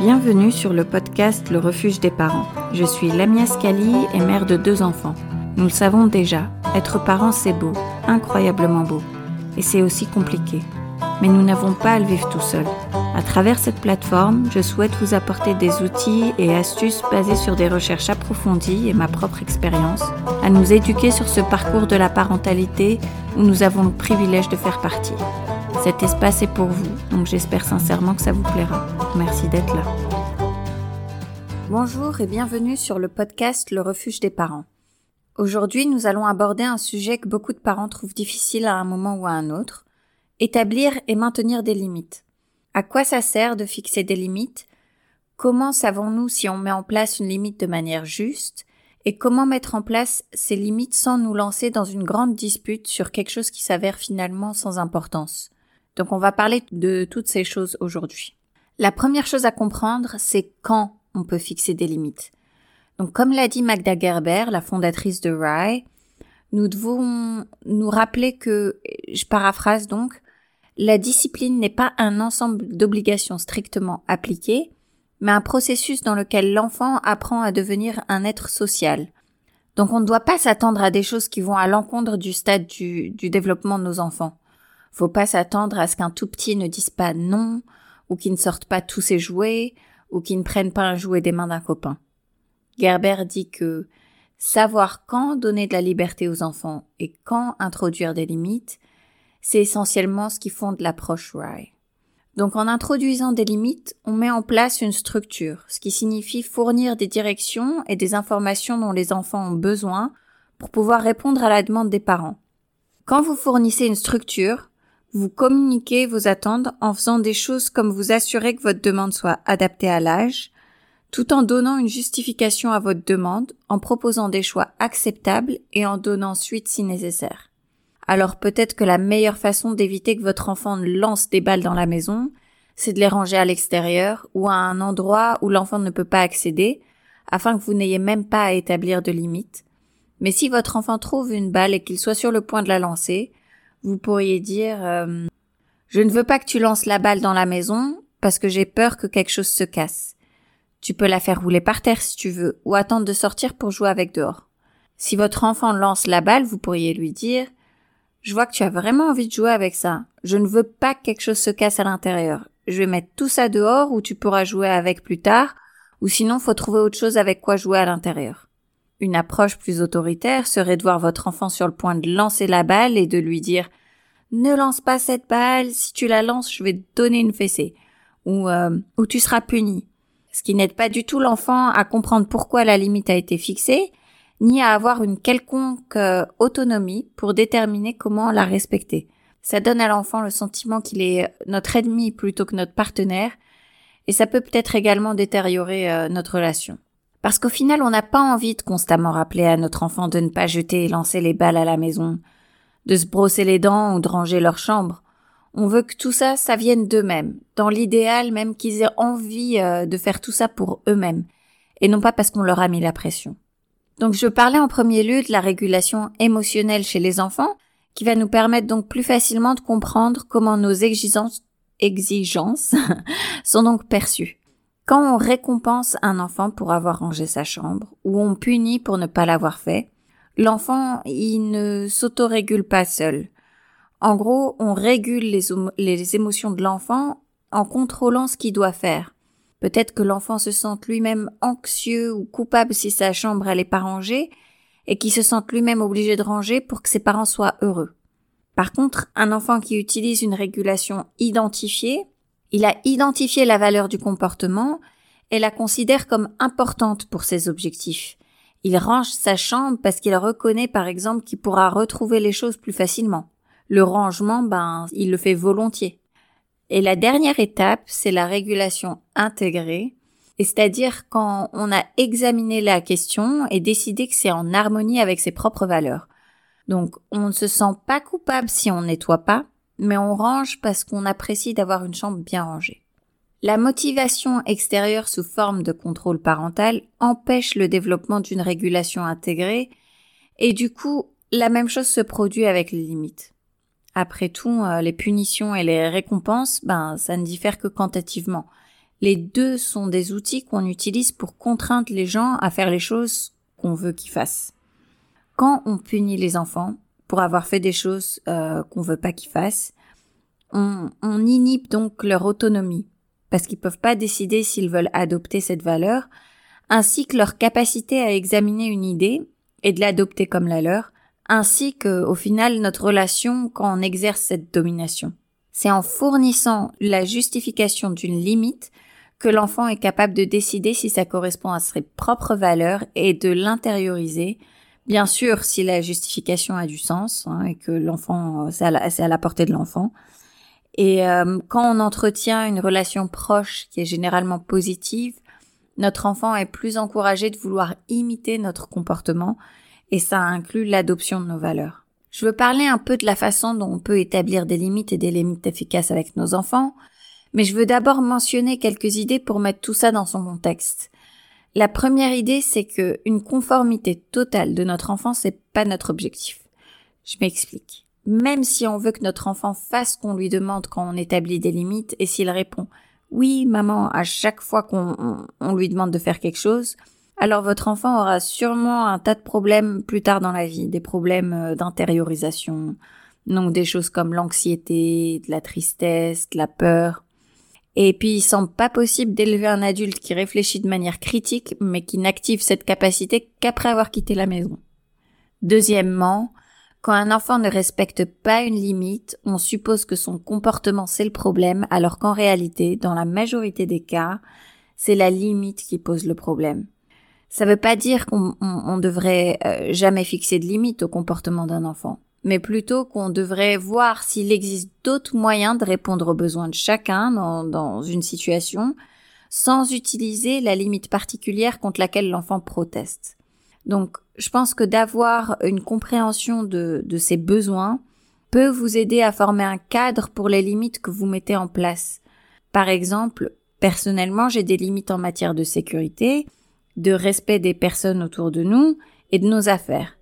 Bienvenue sur le podcast Le refuge des parents. Je suis Lamia Scali et mère de deux enfants. Nous le savons déjà, être parent c'est beau, incroyablement beau. Et c'est aussi compliqué. Mais nous n'avons pas à le vivre tout seul. À travers cette plateforme, je souhaite vous apporter des outils et astuces basés sur des recherches approfondies et ma propre expérience, à nous éduquer sur ce parcours de la parentalité où nous avons le privilège de faire partie. Cet espace est pour vous, donc j'espère sincèrement que ça vous plaira. Merci d'être là. Bonjour et bienvenue sur le podcast Le refuge des parents. Aujourd'hui, nous allons aborder un sujet que beaucoup de parents trouvent difficile à un moment ou à un autre, établir et maintenir des limites. À quoi ça sert de fixer des limites? Comment savons-nous si on met en place une limite de manière juste? Et comment mettre en place ces limites sans nous lancer dans une grande dispute sur quelque chose qui s'avère finalement sans importance? Donc on va parler de toutes ces choses aujourd'hui. La première chose à comprendre, c'est quand on peut fixer des limites. Donc comme l'a dit Magda Gerber, la fondatrice de RAI, nous devons nous rappeler que, je paraphrase donc, la discipline n'est pas un ensemble d'obligations strictement appliquées, mais un processus dans lequel l'enfant apprend à devenir un être social. Donc on ne doit pas s'attendre à des choses qui vont à l'encontre du stade du, du développement de nos enfants. Faut pas s'attendre à ce qu'un tout petit ne dise pas non, ou qu'il ne sorte pas tous ses jouets, ou qu'il ne prenne pas un jouet des mains d'un copain. Gerber dit que savoir quand donner de la liberté aux enfants et quand introduire des limites, c'est essentiellement ce qui fonde l'approche RAI. Donc en introduisant des limites, on met en place une structure, ce qui signifie fournir des directions et des informations dont les enfants ont besoin pour pouvoir répondre à la demande des parents. Quand vous fournissez une structure, vous communiquez vos attentes en faisant des choses comme vous assurer que votre demande soit adaptée à l'âge, tout en donnant une justification à votre demande, en proposant des choix acceptables et en donnant suite si nécessaire. Alors peut-être que la meilleure façon d'éviter que votre enfant lance des balles dans la maison, c'est de les ranger à l'extérieur ou à un endroit où l'enfant ne peut pas accéder, afin que vous n'ayez même pas à établir de limites. Mais si votre enfant trouve une balle et qu'il soit sur le point de la lancer, vous pourriez dire euh, Je ne veux pas que tu lances la balle dans la maison parce que j'ai peur que quelque chose se casse. Tu peux la faire rouler par terre si tu veux, ou attendre de sortir pour jouer avec dehors. Si votre enfant lance la balle, vous pourriez lui dire Je vois que tu as vraiment envie de jouer avec ça. Je ne veux pas que quelque chose se casse à l'intérieur. Je vais mettre tout ça dehors où tu pourras jouer avec plus tard, ou sinon faut trouver autre chose avec quoi jouer à l'intérieur. Une approche plus autoritaire serait de voir votre enfant sur le point de lancer la balle et de lui dire Ne lance pas cette balle, si tu la lances, je vais te donner une fessée. Ou, euh, ou tu seras puni. Ce qui n'aide pas du tout l'enfant à comprendre pourquoi la limite a été fixée, ni à avoir une quelconque euh, autonomie pour déterminer comment la respecter. Ça donne à l'enfant le sentiment qu'il est notre ennemi plutôt que notre partenaire, et ça peut peut-être également détériorer euh, notre relation. Parce qu'au final, on n'a pas envie de constamment rappeler à notre enfant de ne pas jeter et lancer les balles à la maison, de se brosser les dents ou de ranger leur chambre. On veut que tout ça, ça vienne d'eux-mêmes, dans l'idéal même qu'ils aient envie euh, de faire tout ça pour eux-mêmes, et non pas parce qu'on leur a mis la pression. Donc je parlais en premier lieu de la régulation émotionnelle chez les enfants, qui va nous permettre donc plus facilement de comprendre comment nos exigences, exigences sont donc perçues. Quand on récompense un enfant pour avoir rangé sa chambre, ou on punit pour ne pas l'avoir fait, l'enfant, il ne s'autorégule pas seul. En gros, on régule les, émotions de l'enfant en contrôlant ce qu'il doit faire. Peut-être que l'enfant se sente lui-même anxieux ou coupable si sa chambre elle est pas rangée, et qu'il se sente lui-même obligé de ranger pour que ses parents soient heureux. Par contre, un enfant qui utilise une régulation identifiée, il a identifié la valeur du comportement et la considère comme importante pour ses objectifs. Il range sa chambre parce qu'il reconnaît par exemple qu'il pourra retrouver les choses plus facilement. Le rangement, ben, il le fait volontiers. Et la dernière étape, c'est la régulation intégrée, c'est-à-dire quand on a examiné la question et décidé que c'est en harmonie avec ses propres valeurs. Donc, on ne se sent pas coupable si on nettoie pas, mais on range parce qu'on apprécie d'avoir une chambre bien rangée. La motivation extérieure sous forme de contrôle parental empêche le développement d'une régulation intégrée et du coup, la même chose se produit avec les limites. Après tout, euh, les punitions et les récompenses, ben, ça ne diffère que quantitativement. Les deux sont des outils qu'on utilise pour contraindre les gens à faire les choses qu'on veut qu'ils fassent. Quand on punit les enfants pour avoir fait des choses euh, qu'on veut pas qu'ils fassent, on, on inhibe donc leur autonomie parce qu'ils peuvent pas décider s'ils veulent adopter cette valeur, ainsi que leur capacité à examiner une idée et de l'adopter comme la leur, ainsi que, au final, notre relation quand on exerce cette domination. C'est en fournissant la justification d'une limite que l'enfant est capable de décider si ça correspond à ses propres valeurs et de l'intérioriser. Bien sûr, si la justification a du sens hein, et que l'enfant, c'est à, la portée de l'enfant. Et euh, quand on entretient une relation proche qui est généralement positive, notre enfant est plus encouragé de vouloir imiter notre comportement et ça inclut l'adoption de nos valeurs. Je veux parler un peu de la façon dont on peut établir des limites et des limites efficaces avec nos enfants, mais je veux d'abord mentionner quelques idées pour mettre tout ça dans son contexte. La première idée, c'est que une conformité totale de notre enfant, c'est pas notre objectif. Je m'explique même si on veut que notre enfant fasse ce qu'on lui demande quand on établit des limites, et s'il répond oui, maman, à chaque fois qu'on lui demande de faire quelque chose, alors votre enfant aura sûrement un tas de problèmes plus tard dans la vie, des problèmes euh, d'intériorisation, donc des choses comme l'anxiété, de la tristesse, de la peur. Et puis il semble pas possible d'élever un adulte qui réfléchit de manière critique, mais qui n'active cette capacité qu'après avoir quitté la maison. Deuxièmement, quand un enfant ne respecte pas une limite, on suppose que son comportement c'est le problème, alors qu'en réalité, dans la majorité des cas, c'est la limite qui pose le problème. Ça veut pas dire qu'on devrait euh, jamais fixer de limite au comportement d'un enfant, mais plutôt qu'on devrait voir s'il existe d'autres moyens de répondre aux besoins de chacun dans, une situation sans utiliser la limite particulière contre laquelle l'enfant proteste. Donc, je pense que d'avoir une compréhension de, de ces besoins peut vous aider à former un cadre pour les limites que vous mettez en place. Par exemple, personnellement, j'ai des limites en matière de sécurité, de respect des personnes autour de nous et de nos affaires.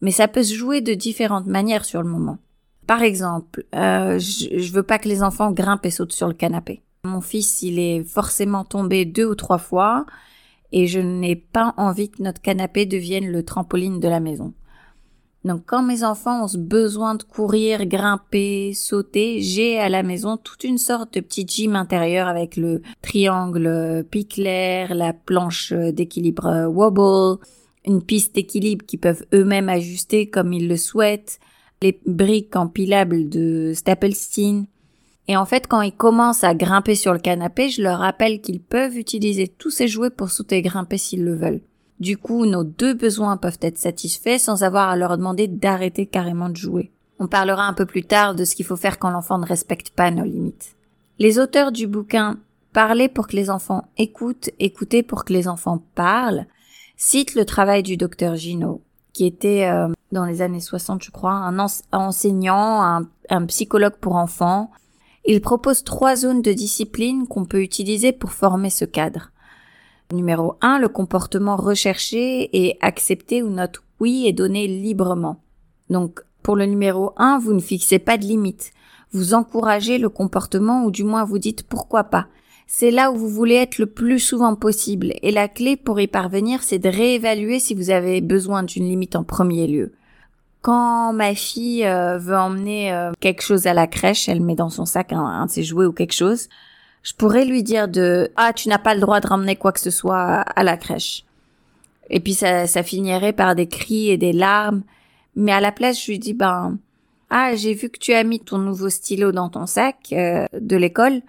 Mais ça peut se jouer de différentes manières sur le moment. Par exemple, euh, je, je veux pas que les enfants grimpent et sautent sur le canapé. Mon fils, il est forcément tombé deux ou trois fois et je n'ai pas envie que notre canapé devienne le trampoline de la maison. Donc quand mes enfants ont besoin de courir, grimper, sauter, j'ai à la maison toute une sorte de petit gym intérieur avec le triangle piclair, la planche d'équilibre wobble, une piste d'équilibre qu'ils peuvent eux-mêmes ajuster comme ils le souhaitent, les briques empilables de Stapelstein, et en fait, quand ils commencent à grimper sur le canapé, je leur rappelle qu'ils peuvent utiliser tous ces jouets pour sauter et grimper s'ils le veulent. Du coup, nos deux besoins peuvent être satisfaits sans avoir à leur demander d'arrêter carrément de jouer. On parlera un peu plus tard de ce qu'il faut faire quand l'enfant ne respecte pas nos limites. Les auteurs du bouquin Parler pour que les enfants écoutent, écouter pour que les enfants parlent citent le travail du docteur Gino, qui était euh, dans les années 60, je crois, un enseignant, un, un psychologue pour enfants, il propose trois zones de discipline qu'on peut utiliser pour former ce cadre. Numéro 1, le comportement recherché et accepté où notre oui est donné librement. Donc, pour le numéro 1, vous ne fixez pas de limite. Vous encouragez le comportement ou du moins vous dites pourquoi pas. C'est là où vous voulez être le plus souvent possible et la clé pour y parvenir, c'est de réévaluer si vous avez besoin d'une limite en premier lieu. Quand ma fille euh, veut emmener euh, quelque chose à la crèche, elle met dans son sac un, de ses jouets ou quelque chose, je pourrais lui dire de ah tu n'as pas le droit de ramener quoi que ce soit à la crèche. Et puis ça, ça finirait par des cris et des larmes. Mais à la place, je lui dis ben ah j'ai vu que tu as mis ton nouveau stylo dans ton sac euh, de l'école.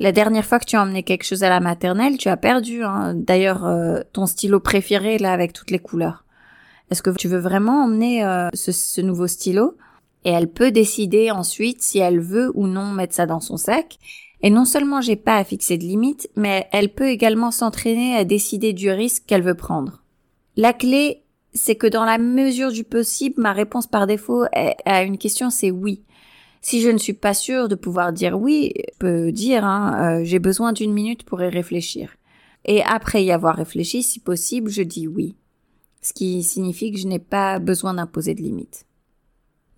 La dernière fois que tu as emmené quelque chose à la maternelle, tu as perdu. Hein. D'ailleurs, ton stylo préféré là avec toutes les couleurs. Est-ce que tu veux vraiment emmener euh, ce, nouveau stylo? Et elle peut décider ensuite si elle veut ou non mettre ça dans son sac. Et non seulement j'ai pas à fixer de limite, mais elle peut également s'entraîner à décider du risque qu'elle veut prendre. La clé, c'est que dans la mesure du possible, ma réponse par défaut à une question, c'est oui. Si je ne suis pas sûre de pouvoir dire oui, je peux dire hein, euh, j'ai besoin d'une minute pour y réfléchir. Et après y avoir réfléchi, si possible, je dis oui ce qui signifie que je n'ai pas besoin d'imposer de limites.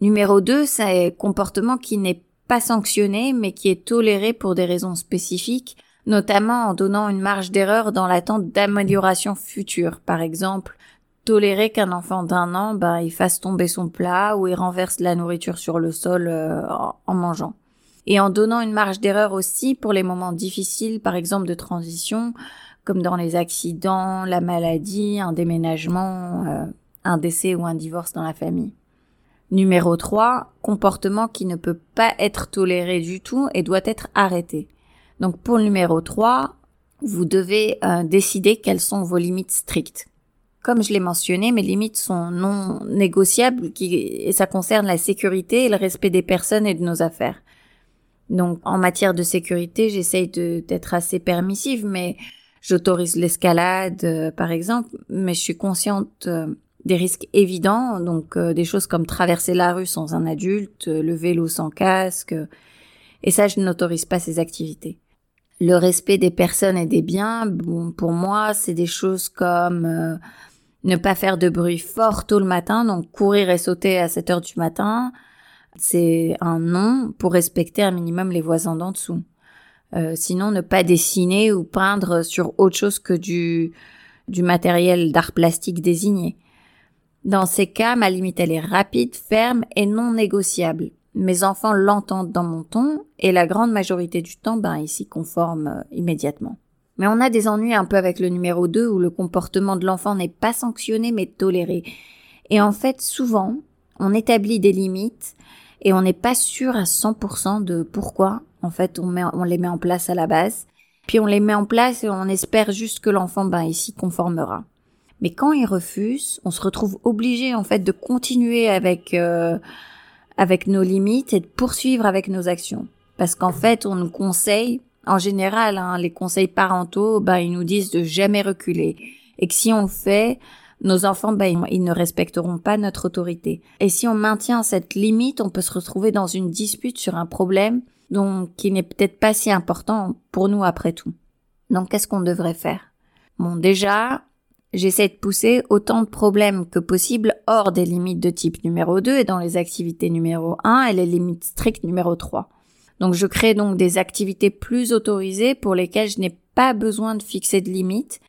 Numéro 2, c'est comportement qui n'est pas sanctionné mais qui est toléré pour des raisons spécifiques notamment en donnant une marge d'erreur dans l'attente d'amélioration future. Par exemple, tolérer qu'un enfant d'un an, ben, il fasse tomber son plat ou il renverse la nourriture sur le sol euh, en mangeant. Et en donnant une marge d'erreur aussi pour les moments difficiles, par exemple de transition, comme dans les accidents, la maladie, un déménagement, euh, un décès ou un divorce dans la famille. Numéro 3, comportement qui ne peut pas être toléré du tout et doit être arrêté. Donc pour le numéro 3, vous devez euh, décider quelles sont vos limites strictes. Comme je l'ai mentionné, mes limites sont non négociables et ça concerne la sécurité et le respect des personnes et de nos affaires. Donc en matière de sécurité, j'essaye d'être assez permissive, mais j'autorise l'escalade, euh, par exemple, mais je suis consciente euh, des risques évidents, donc des choses comme traverser la rue sans un adulte, le vélo sans casque, et ça, je n'autorise pas ces activités. Le respect des personnes et des biens, bon, pour moi, c'est des choses comme euh, ne pas faire de bruit fort tôt le matin, donc courir et sauter à 7 heures du matin, c'est un non pour respecter un minimum les voisins d'en dessous. Euh, sinon, ne pas dessiner ou peindre sur autre chose que du, du matériel d'art plastique désigné. Dans ces cas, ma limite, elle est rapide, ferme et non négociable mes enfants l'entendent dans mon ton et la grande majorité du temps, ben, ils s'y conforment euh, immédiatement. Mais on a des ennuis un peu avec le numéro 2 où le comportement de l'enfant n'est pas sanctionné mais toléré. Et en fait, souvent, on établit des limites et on n'est pas sûr à 100% de pourquoi, en fait, on, les met en place à la base. Puis on les met en place et on espère juste que l'enfant, ben, il s'y conformera. Mais quand il refuse, on se retrouve obligé, en fait, de continuer avec, euh, avec nos limites et de poursuivre avec nos actions. Parce qu'en fait, on nous conseille, en général, hein, les conseils parentaux, ben, ils nous disent de jamais reculer. Et que si on fait, nos enfants, ben, ils ne respecteront pas notre autorité. Et si on maintient cette limite, on peut se retrouver dans une dispute sur un problème donc, qui n'est peut-être pas si important pour nous après tout. Donc, qu'est-ce qu'on devrait faire? Bon, déjà, J'essaie de pousser autant de problèmes que possible hors des limites de type numéro 2 et dans les activités numéro 1 et les limites strictes numéro 3. Donc je crée donc des activités plus autorisées pour lesquelles je n'ai pas besoin de fixer de limites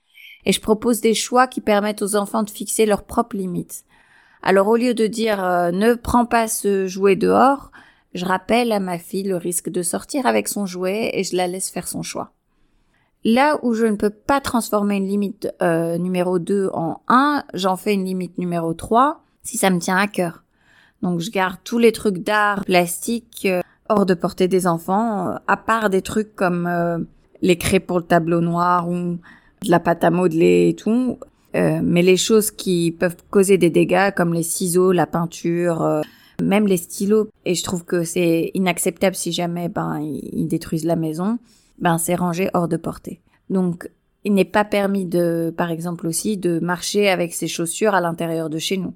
et je propose des choix qui permettent aux enfants de fixer leurs propres limites. Alors au lieu de dire euh, ne prends pas ce jouet dehors, je rappelle à ma fille le risque de sortir avec son jouet et je la laisse faire son choix. Là où je ne peux pas transformer une limite euh, numéro 2 en 1, j'en fais une limite numéro 3 si ça me tient à cœur. Donc je garde tous les trucs d'art plastique euh, hors de portée des enfants, euh, à part des trucs comme les craies pour le tableau noir ou de la pâte à modeler et tout. mais les choses qui peuvent causer des dégâts comme les ciseaux, la peinture, même les stylos, et je trouve que c'est inacceptable si jamais ben ils détruisent la maison ben c'est rangé hors de portée. Donc il n'est pas permis de, par exemple aussi, de marcher avec ses chaussures à l'intérieur de chez nous.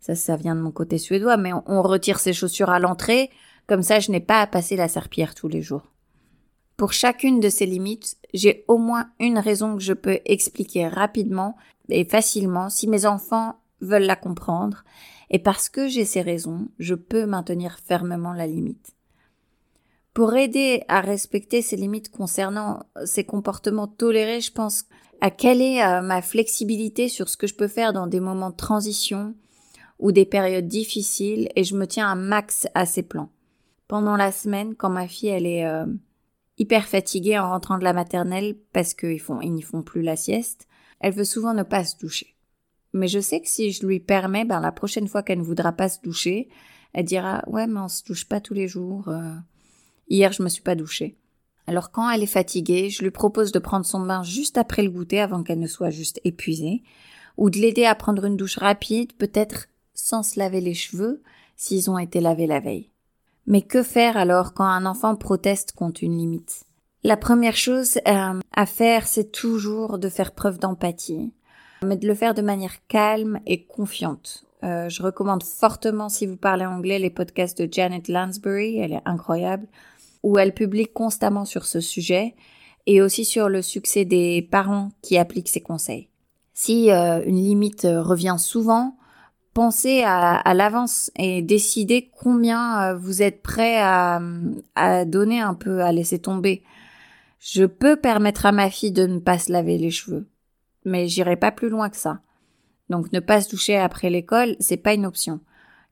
Ça, ça vient de mon côté suédois, mais on, retire ses chaussures à l'entrée, comme ça je n'ai pas à passer la serpillère tous les jours. Pour chacune de ces limites, j'ai au moins une raison que je peux expliquer rapidement et facilement si mes enfants veulent la comprendre, et parce que j'ai ces raisons, je peux maintenir fermement la limite. Pour aider à respecter ces limites concernant ces comportements tolérés, je pense à quelle est euh, ma flexibilité sur ce que je peux faire dans des moments de transition ou des périodes difficiles et je me tiens un max à ces plans. Pendant la semaine, quand ma fille elle est euh, hyper fatiguée en rentrant de la maternelle parce qu'ils font ils n'y font plus la sieste, elle veut souvent ne pas se doucher. Mais je sais que si je lui permets, ben la prochaine fois qu'elle ne voudra pas se doucher, elle dira ouais mais on se douche pas tous les jours. Euh. Hier, je me suis pas douchée. Alors quand elle est fatiguée, je lui propose de prendre son bain juste après le goûter avant qu'elle ne soit juste épuisée, ou de l'aider à prendre une douche rapide, peut-être sans se laver les cheveux s'ils ont été lavés la veille. Mais que faire alors quand un enfant proteste contre une limite? La première chose euh, à faire, c'est toujours de faire preuve d'empathie, mais de le faire de manière calme et confiante. Euh, je recommande fortement, si vous parlez anglais, les podcasts de Janet Lansbury, elle est incroyable où elle publie constamment sur ce sujet et aussi sur le succès des parents qui appliquent ses conseils. Si euh, une limite revient souvent, pensez à, l'avance et décidez combien euh, vous êtes prêt à, à, donner un peu, à laisser tomber. Je peux permettre à ma fille de ne pas se laver les cheveux, mais j'irai pas plus loin que ça. Donc ne pas se doucher après l'école, c'est pas une option.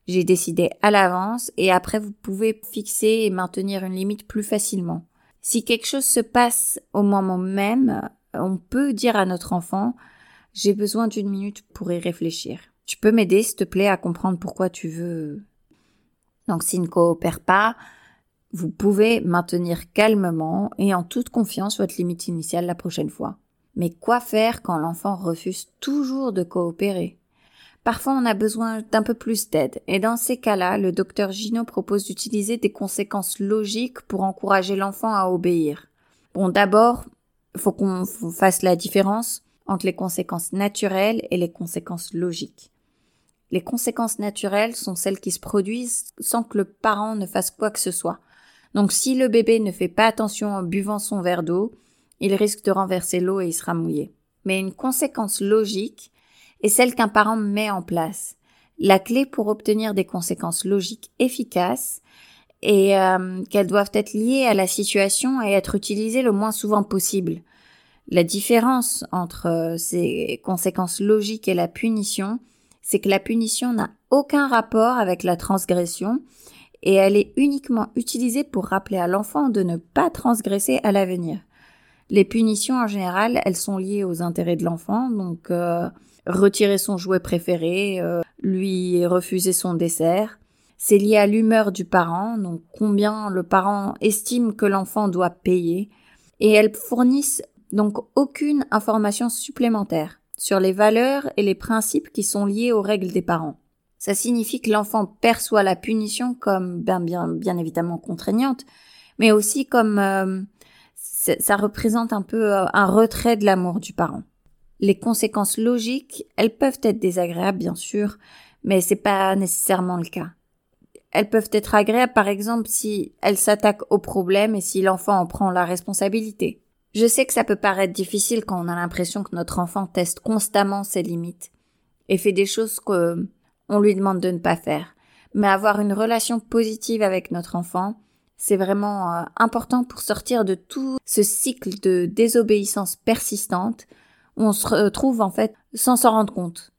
J'ai décidé à l'avance et après vous pouvez fixer et maintenir une limite plus facilement. Si quelque chose se passe au moment même, on peut dire à notre enfant j'ai besoin d'une minute pour y réfléchir. Tu peux m'aider, s'il te plaît, à comprendre pourquoi tu veux. Donc, s'il ne coopère pas, vous pouvez maintenir calmement et en toute confiance votre limite initiale la prochaine fois. Mais quoi faire quand l'enfant refuse toujours de coopérer? Parfois, on a besoin d'un peu plus d'aide, et dans ces cas-là, le docteur Gino propose d'utiliser des conséquences logiques pour encourager l'enfant à obéir. Bon, d'abord, faut qu'on fasse la différence entre les conséquences naturelles et les conséquences logiques. Les conséquences naturelles sont celles qui se produisent sans que le parent ne fasse quoi que ce soit. Donc si le bébé ne fait pas attention en buvant son verre d'eau, il risque de renverser l'eau et il sera mouillé. Mais une conséquence logique est celle qu'un parent met en place. La clé pour obtenir des conséquences logiques efficaces est euh, qu'elles doivent être liées à la situation et être utilisées le moins souvent possible. La différence entre euh, ces conséquences logiques et la punition, c'est que la punition n'a aucun rapport avec la transgression et elle est uniquement utilisée pour rappeler à l'enfant de ne pas transgresser à l'avenir. Les punitions en général, elles sont liées aux intérêts de l'enfant, donc euh, retirer son jouet préféré, euh, lui refuser son dessert. C'est lié à l'humeur du parent, donc combien le parent estime que l'enfant doit payer, et elles fournissent donc aucune information supplémentaire sur les valeurs et les principes qui sont liés aux règles des parents. Ça signifie que l'enfant perçoit la punition comme bien, bien, bien évidemment contraignante, mais aussi comme euh, ça représente un peu euh, un retrait de l'amour du parent. Les conséquences logiques, elles peuvent être désagréables bien sûr, mais c'est pas nécessairement le cas. Elles peuvent être agréables par exemple si elles s'attaquent au problème et si l'enfant en prend la responsabilité. Je sais que ça peut paraître difficile quand on a l'impression que notre enfant teste constamment ses limites et fait des choses que on lui demande de ne pas faire. Mais avoir une relation positive avec notre enfant, c'est vraiment euh, important pour sortir de tout ce cycle de désobéissance persistante où on se retrouve en fait sans s'en rendre compte.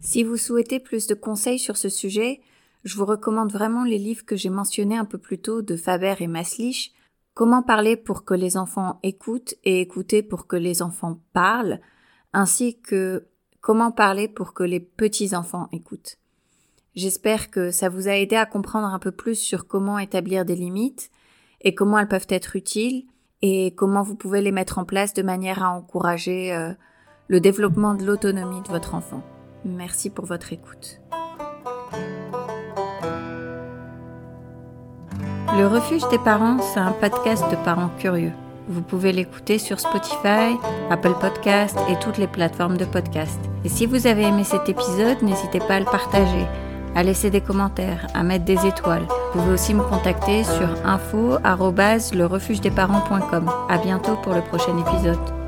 Si vous souhaitez plus de conseils sur ce sujet, je vous recommande vraiment les livres que j'ai mentionnés un peu plus tôt de Faber et Maslich Comment parler pour que les enfants écoutent et écouter pour que les enfants parlent, ainsi que comment parler pour que les petits-enfants écoutent. J'espère que ça vous a aidé à comprendre un peu plus sur comment établir des limites et comment elles peuvent être utiles et comment vous pouvez les mettre en place de manière à encourager euh, le développement de l'autonomie de votre enfant. Merci pour votre écoute. Le refuge des parents, c'est un podcast de parents curieux. Vous pouvez l'écouter sur Spotify, Apple Podcast et toutes les plateformes de podcast. Et si vous avez aimé cet épisode, n'hésitez pas à le partager, à laisser des commentaires, à mettre des étoiles. Vous pouvez aussi me contacter sur info@lerefugedesparents.com. À bientôt pour le prochain épisode.